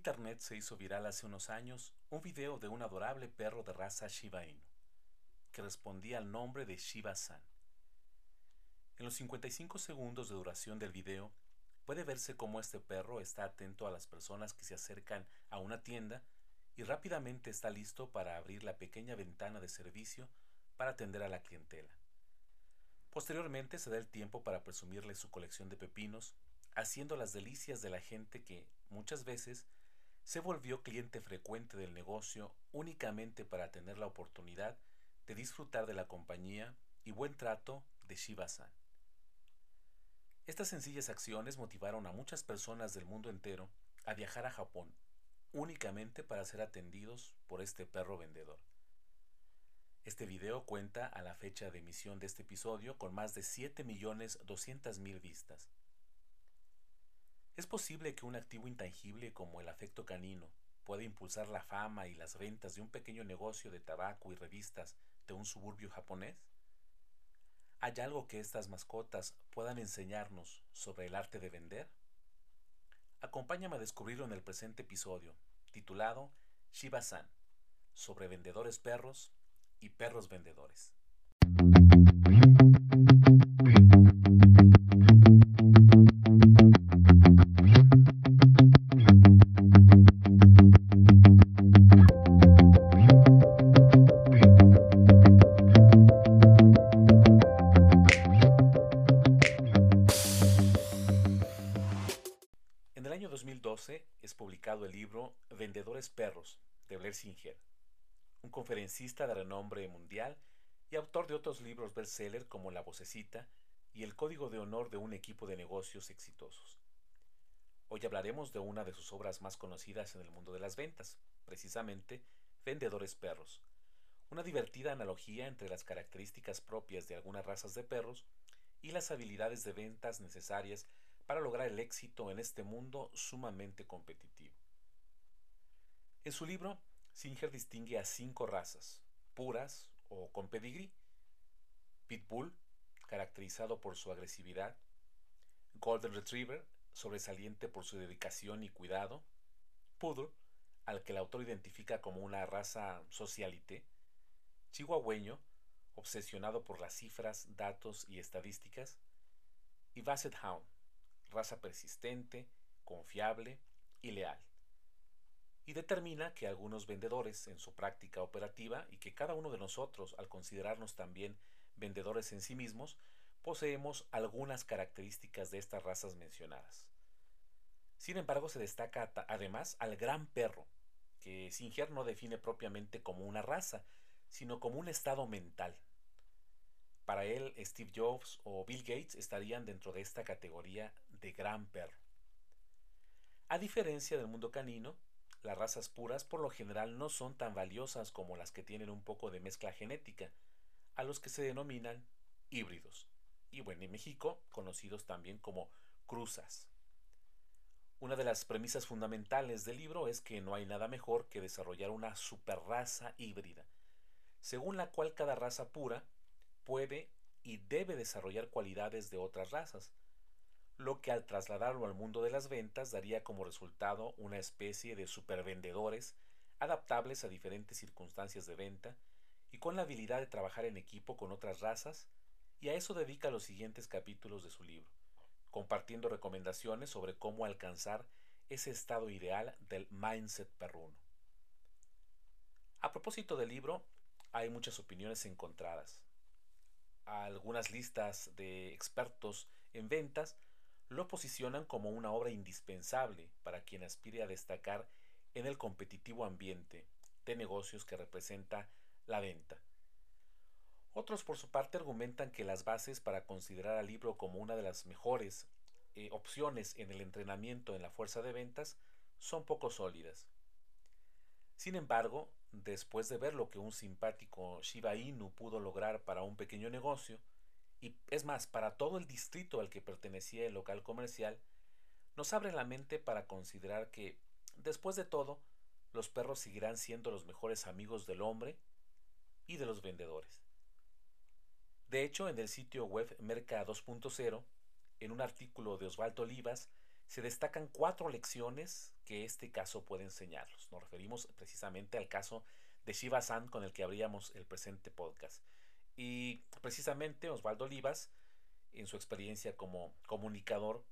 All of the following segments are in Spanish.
internet se hizo viral hace unos años un video de un adorable perro de raza Shiba Inu, que respondía al nombre de Shiba-san. En los 55 segundos de duración del video, puede verse cómo este perro está atento a las personas que se acercan a una tienda y rápidamente está listo para abrir la pequeña ventana de servicio para atender a la clientela. Posteriormente se da el tiempo para presumirle su colección de pepinos, haciendo las delicias de la gente que, muchas veces, se volvió cliente frecuente del negocio únicamente para tener la oportunidad de disfrutar de la compañía y buen trato de Shiba-san. Estas sencillas acciones motivaron a muchas personas del mundo entero a viajar a Japón únicamente para ser atendidos por este perro vendedor. Este video cuenta a la fecha de emisión de este episodio con más de 7.200.000 vistas. Es posible que un activo intangible como el afecto canino pueda impulsar la fama y las ventas de un pequeño negocio de tabaco y revistas de un suburbio japonés. ¿Hay algo que estas mascotas puedan enseñarnos sobre el arte de vender? Acompáñame a descubrirlo en el presente episodio, titulado Shiba-san, sobre vendedores perros y perros vendedores. Conferencista de renombre mundial y autor de otros libros bestseller como La Vocecita y El Código de Honor de un equipo de negocios exitosos. Hoy hablaremos de una de sus obras más conocidas en el mundo de las ventas, precisamente Vendedores Perros, una divertida analogía entre las características propias de algunas razas de perros y las habilidades de ventas necesarias para lograr el éxito en este mundo sumamente competitivo. En su libro, Singer distingue a cinco razas, puras o con pedigrí. Pitbull, caracterizado por su agresividad. Golden Retriever, sobresaliente por su dedicación y cuidado. Poodle, al que el autor identifica como una raza socialité. Chihuahueño, obsesionado por las cifras, datos y estadísticas. Y Basset Hound, raza persistente, confiable y leal. Y determina que algunos vendedores en su práctica operativa y que cada uno de nosotros, al considerarnos también vendedores en sí mismos, poseemos algunas características de estas razas mencionadas. Sin embargo, se destaca además al gran perro, que Singer no define propiamente como una raza, sino como un estado mental. Para él, Steve Jobs o Bill Gates estarían dentro de esta categoría de gran perro. A diferencia del mundo canino, las razas puras por lo general no son tan valiosas como las que tienen un poco de mezcla genética, a los que se denominan híbridos, y bueno, en México conocidos también como cruzas. Una de las premisas fundamentales del libro es que no hay nada mejor que desarrollar una superraza híbrida, según la cual cada raza pura puede y debe desarrollar cualidades de otras razas, lo que al trasladarlo al mundo de las ventas daría como resultado una especie de supervendedores adaptables a diferentes circunstancias de venta y con la habilidad de trabajar en equipo con otras razas, y a eso dedica los siguientes capítulos de su libro, compartiendo recomendaciones sobre cómo alcanzar ese estado ideal del mindset perruno. A propósito del libro, hay muchas opiniones encontradas. Algunas listas de expertos en ventas lo posicionan como una obra indispensable para quien aspire a destacar en el competitivo ambiente de negocios que representa la venta. Otros, por su parte, argumentan que las bases para considerar al libro como una de las mejores eh, opciones en el entrenamiento en la fuerza de ventas son poco sólidas. Sin embargo, después de ver lo que un simpático Shiba Inu pudo lograr para un pequeño negocio, y es más, para todo el distrito al que pertenecía el local comercial, nos abre la mente para considerar que, después de todo, los perros seguirán siendo los mejores amigos del hombre y de los vendedores. De hecho, en el sitio web Merca 2.0, en un artículo de Osvaldo Olivas, se destacan cuatro lecciones que este caso puede enseñarnos. Nos referimos precisamente al caso de Shiva San con el que abríamos el presente podcast. Y precisamente Osvaldo Olivas, en su experiencia como comunicador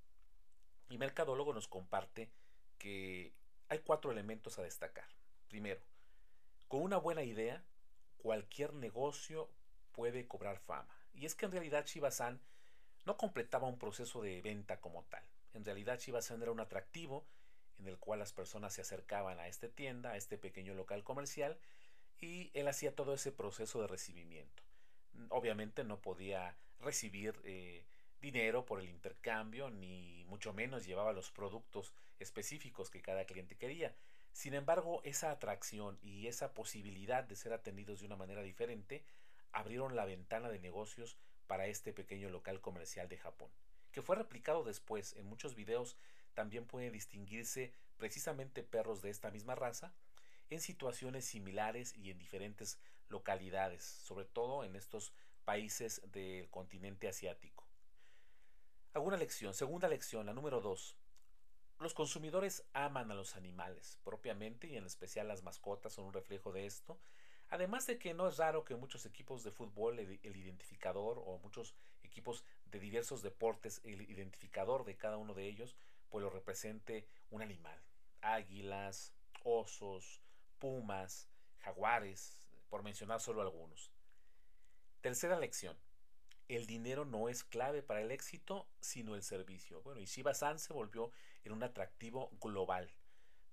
y mercadólogo, nos comparte que hay cuatro elementos a destacar. Primero, con una buena idea, cualquier negocio puede cobrar fama. Y es que en realidad Shiba-san no completaba un proceso de venta como tal. En realidad Shiba-san era un atractivo en el cual las personas se acercaban a esta tienda, a este pequeño local comercial, y él hacía todo ese proceso de recibimiento. Obviamente no podía recibir eh, dinero por el intercambio, ni mucho menos llevaba los productos específicos que cada cliente quería. Sin embargo, esa atracción y esa posibilidad de ser atendidos de una manera diferente abrieron la ventana de negocios para este pequeño local comercial de Japón, que fue replicado después en muchos videos. También puede distinguirse precisamente perros de esta misma raza en situaciones similares y en diferentes localidades, sobre todo en estos países del continente asiático. Alguna lección. Segunda lección, la número dos. Los consumidores aman a los animales propiamente y en especial las mascotas son un reflejo de esto. Además de que no es raro que muchos equipos de fútbol, el, identificador o muchos equipos de diversos deportes, el identificador de cada uno de ellos, pues lo represente un animal. Águilas, osos, pumas, jaguares, por mencionar solo algunos. Tercera lección. El dinero no es clave para el éxito, sino el servicio. Bueno, y Shiba-san se volvió en un atractivo global.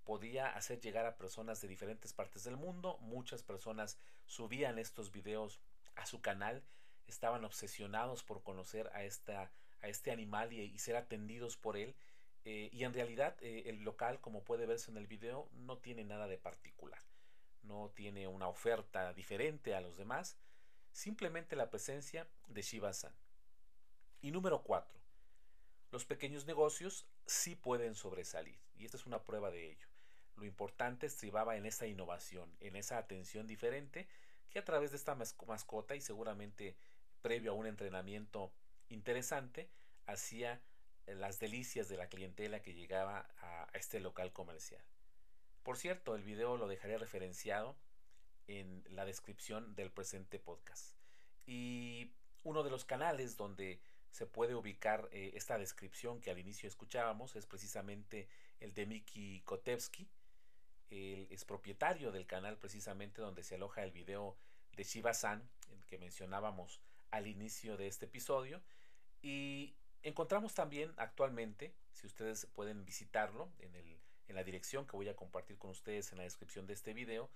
Podía hacer llegar a personas de diferentes partes del mundo. Muchas personas subían estos videos a su canal. Estaban obsesionados por conocer a, esta, a este animal y, ser atendidos por él. Eh, y en realidad eh, el local, como puede verse en el video, no tiene nada de particular. No tiene una oferta diferente a los demás. Simplemente la presencia de Shiba-san. Y número 4. Los pequeños negocios sí pueden sobresalir. Y esta es una prueba de ello. Lo importante estribaba en esa innovación, en esa atención diferente que a través de esta mascota y seguramente previo a un entrenamiento interesante, hacía las delicias de la clientela que llegaba a este local comercial. Por cierto, el video lo dejaré referenciado en la descripción del presente podcast. Y uno de los canales donde se puede ubicar eh, esta descripción que al inicio escuchábamos es precisamente el de Miki Kotevsky. Él es propietario del canal precisamente donde se aloja el video de Shiba-san, el que mencionábamos al inicio de este episodio. Y encontramos también actualmente, si ustedes pueden visitarlo en, el, en la dirección que voy a compartir con ustedes en la descripción de este video,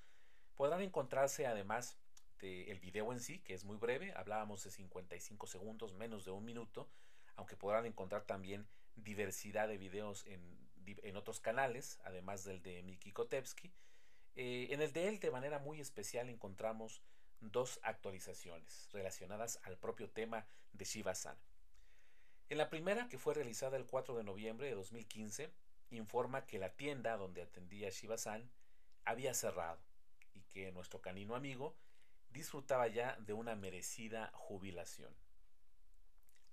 podrán encontrarse además el video en sí, que es muy breve, hablábamos de 55 segundos, menos de un minuto, aunque podrán encontrar también diversidad de videos en, otros canales, además del de Miki Kotevsky. Eh, en el de él, de manera muy especial, encontramos dos actualizaciones relacionadas al propio tema de Shiba-san. En la primera, que fue realizada el 4 de noviembre de 2015, informa que la tienda donde atendía Shiba-san había cerrado y que nuestro canino amigo disfrutaba ya de una merecida jubilación.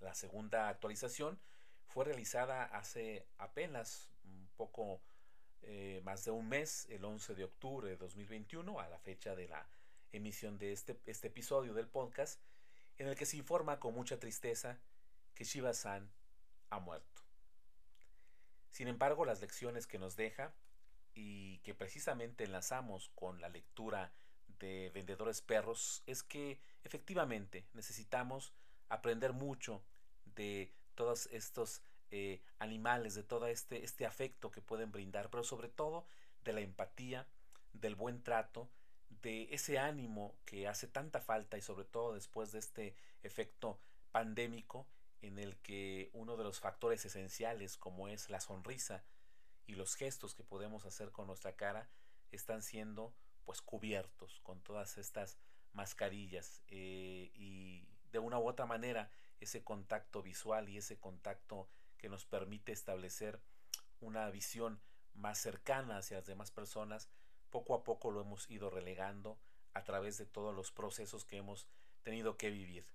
La segunda actualización fue realizada hace apenas un poco eh, más de un mes, el 11 de octubre de 2021, a la fecha de la emisión de este, este episodio del podcast, en el que se informa con mucha tristeza que Shiba-san ha muerto. Sin embargo, las lecciones que nos deja y que precisamente enlazamos con la lectura de vendedores perros es que efectivamente necesitamos aprender mucho de todos estos eh, animales, de todo este, este afecto que pueden brindar, pero sobre todo de la empatía, del buen trato, de ese ánimo que hace tanta falta y sobre todo después de este efecto pandémico en el que uno de los factores esenciales como es la sonrisa y los gestos que podemos hacer con nuestra cara están siendo pues cubiertos con todas estas mascarillas eh, y de una u otra manera ese contacto visual y ese contacto que nos permite establecer una visión más cercana hacia las demás personas, poco a poco lo hemos ido relegando a través de todos los procesos que hemos tenido que vivir.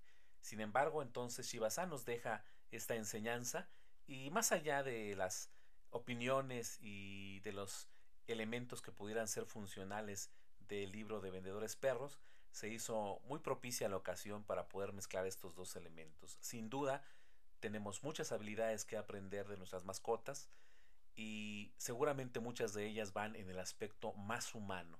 Sin embargo, entonces Shibasa nos deja esta enseñanza y más allá de las opiniones y de los elementos que pudieran ser funcionales del libro de vendedores perros, se hizo muy propicia la ocasión para poder mezclar estos dos elementos. Sin duda, tenemos muchas habilidades que aprender de nuestras mascotas y seguramente muchas de ellas van en el aspecto más humano,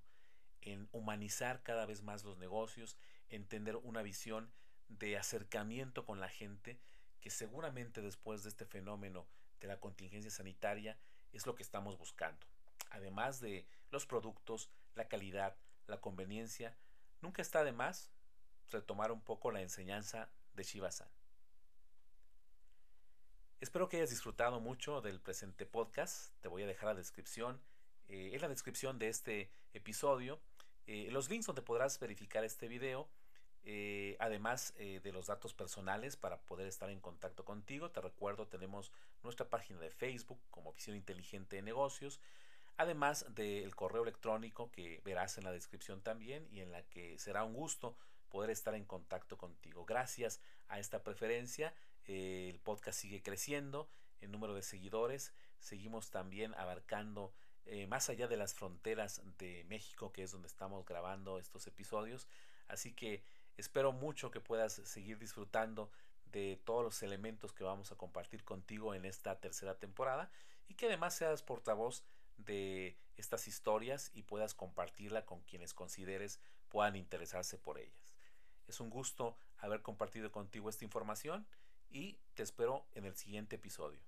en humanizar cada vez más los negocios, en tener una visión de acercamiento con la gente que seguramente después de este fenómeno de la contingencia sanitaria es lo que estamos buscando. Además de los productos, la calidad, la conveniencia, nunca está de más retomar un poco la enseñanza de Shiba-san. Espero que hayas disfrutado mucho del presente podcast. Te voy a dejar la descripción, eh, en la descripción de este episodio, eh, los links donde podrás verificar este video eh, además eh, de los datos personales para poder estar en contacto contigo, te recuerdo, tenemos nuestra página de Facebook como Visión Inteligente de Negocios, además del correo electrónico que verás en la descripción también y en la que será un gusto poder estar en contacto contigo. Gracias a esta preferencia, eh, el podcast sigue creciendo en número de seguidores, seguimos también abarcando más allá de las fronteras de México, que es donde estamos grabando estos episodios. Así que Espero mucho que puedas seguir disfrutando de todos los elementos que vamos a compartir contigo en esta tercera temporada y que además seas portavoz de estas historias y puedas compartirla con quienes consideres puedan interesarse por ellas. Es un gusto haber compartido contigo esta información y te espero en el siguiente episodio.